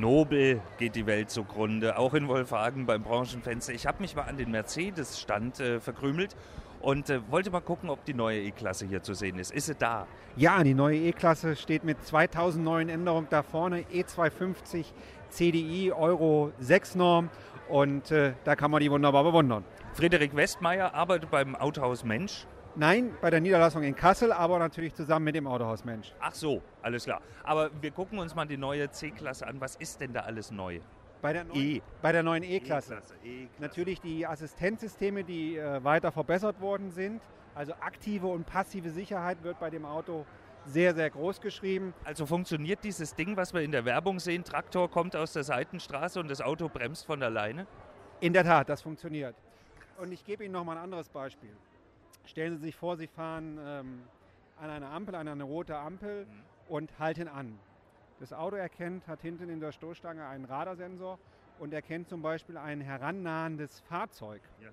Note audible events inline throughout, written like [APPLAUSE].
Nobel geht die Welt zugrunde, auch in Wolfhagen beim Branchenfenster. Ich habe mich mal an den Mercedes-Stand äh, verkrümelt und äh, wollte mal gucken, ob die neue E-Klasse hier zu sehen ist. Ist sie da? Ja, die neue E-Klasse steht mit 2000 neuen Änderungen da vorne. E250 CDI Euro 6 Norm und äh, da kann man die wunderbar bewundern. Friedrich Westmeier arbeitet beim Autohaus Mensch. Nein, bei der Niederlassung in Kassel, aber natürlich zusammen mit dem Autohaus Mensch. Ach so, alles klar. Aber wir gucken uns mal die neue C-Klasse an. Was ist denn da alles neu? Bei der, neuen, e. bei der neuen E-Klasse. E -Klasse. Natürlich die Assistenzsysteme, die äh, weiter verbessert worden sind. Also aktive und passive Sicherheit wird bei dem Auto sehr, sehr groß geschrieben. Also funktioniert dieses Ding, was wir in der Werbung sehen, Traktor kommt aus der Seitenstraße und das Auto bremst von alleine? In der Tat, das funktioniert. Und ich gebe Ihnen noch mal ein anderes Beispiel. Stellen Sie sich vor, Sie fahren ähm, an eine Ampel, an eine rote Ampel mhm. und halten an. Das Auto erkennt, hat hinten in der Stoßstange einen Radarsensor und erkennt zum Beispiel ein herannahendes Fahrzeug, ja.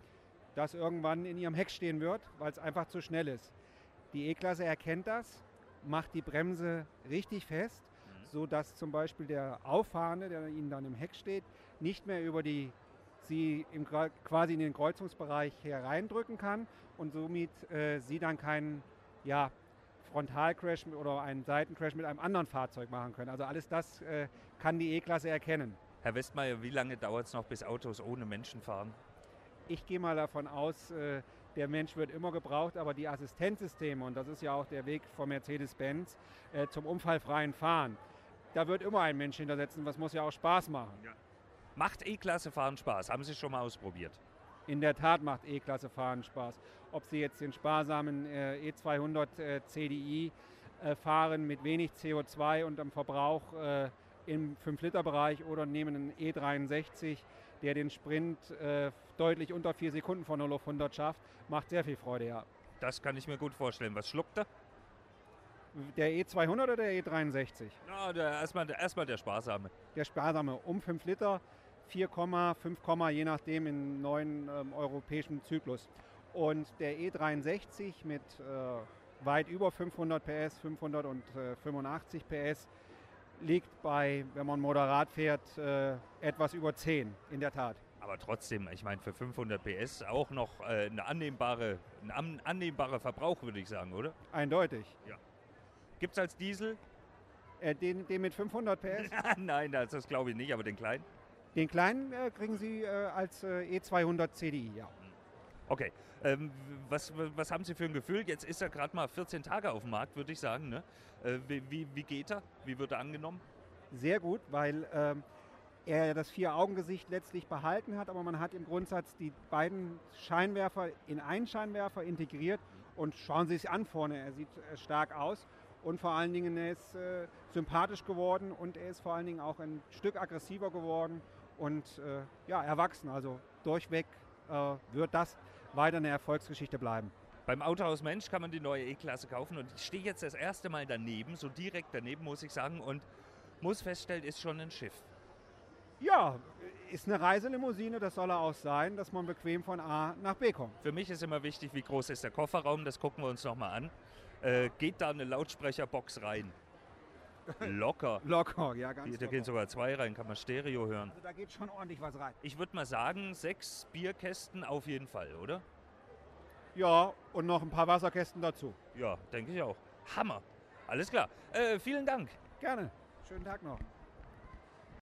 das irgendwann in Ihrem Heck stehen wird, weil es einfach zu schnell ist. Die E-Klasse erkennt das, macht die Bremse richtig fest, mhm. sodass zum Beispiel der Auffahrende, der Ihnen dann im Heck steht, nicht mehr über die sie im, quasi in den Kreuzungsbereich hereindrücken kann und somit äh, sie dann keinen ja, Frontalcrash oder einen Seitencrash mit einem anderen Fahrzeug machen können. Also alles das äh, kann die E-Klasse erkennen. Herr Westmeier, wie lange dauert es noch, bis Autos ohne Menschen fahren? Ich gehe mal davon aus, äh, der Mensch wird immer gebraucht, aber die Assistenzsysteme, und das ist ja auch der Weg von Mercedes-Benz äh, zum unfallfreien Fahren, da wird immer ein Mensch hintersetzen, was muss ja auch Spaß machen. Ja. Macht E-Klasse fahren Spaß? Haben Sie schon mal ausprobiert? In der Tat macht E-Klasse fahren Spaß. Ob Sie jetzt den sparsamen äh, E200 äh, CDI äh, fahren mit wenig CO2 und am Verbrauch äh, im 5-Liter-Bereich oder nehmen einen E63, der den Sprint äh, deutlich unter 4 Sekunden von 0 auf 100 schafft, macht sehr viel Freude, ja. Das kann ich mir gut vorstellen. Was schluckt er? Der E200 oder der E63? Ja, der, erstmal, erstmal der sparsame. Der sparsame, um 5 Liter 4, 5, je nachdem im neuen ähm, europäischen Zyklus. Und der E63 mit äh, weit über 500 PS, 585 äh, PS, liegt bei, wenn man moderat fährt, äh, etwas über 10, in der Tat. Aber trotzdem, ich meine, für 500 PS auch noch äh, eine annehmbare, ein annehmbarer Verbrauch, würde ich sagen, oder? Eindeutig. Ja. Gibt es als Diesel? Äh, den, den mit 500 PS? [LAUGHS] Nein, das glaube ich nicht, aber den kleinen? Den kleinen äh, kriegen Sie äh, als äh, E200 CDI, ja. Okay. Ähm, was, was haben Sie für ein Gefühl? Jetzt ist er gerade mal 14 Tage auf dem Markt, würde ich sagen. Ne? Äh, wie, wie, geht er? Wie wird er angenommen? Sehr gut, weil ähm, er das Vier-Augen-Gesicht letztlich behalten hat, aber man hat im Grundsatz die beiden Scheinwerfer in einen Scheinwerfer integriert und schauen Sie sich an vorne, er sieht äh, stark aus und vor allen Dingen er ist äh, sympathisch geworden und er ist vor allen Dingen auch ein Stück aggressiver geworden und äh, ja, erwachsen. Also durchweg äh, wird das weiter eine Erfolgsgeschichte bleiben. Beim Autohaus Mensch kann man die neue E-Klasse kaufen und ich stehe jetzt das erste Mal daneben, so direkt daneben muss ich sagen und muss feststellen, ist schon ein Schiff. Ja, ist eine Reiselimousine, das soll er auch sein, dass man bequem von A nach B kommt. Für mich ist immer wichtig, wie groß ist der Kofferraum, das gucken wir uns nochmal an. Äh, geht da eine Lautsprecherbox rein? Locker. Locker, ja, ganz Da gehen sogar zwei rein, kann man Stereo hören. Also da geht schon ordentlich was rein. Ich würde mal sagen, sechs Bierkästen auf jeden Fall, oder? Ja, und noch ein paar Wasserkästen dazu. Ja, denke ich auch. Hammer. Alles klar. Äh, vielen Dank. Gerne. Schönen Tag noch.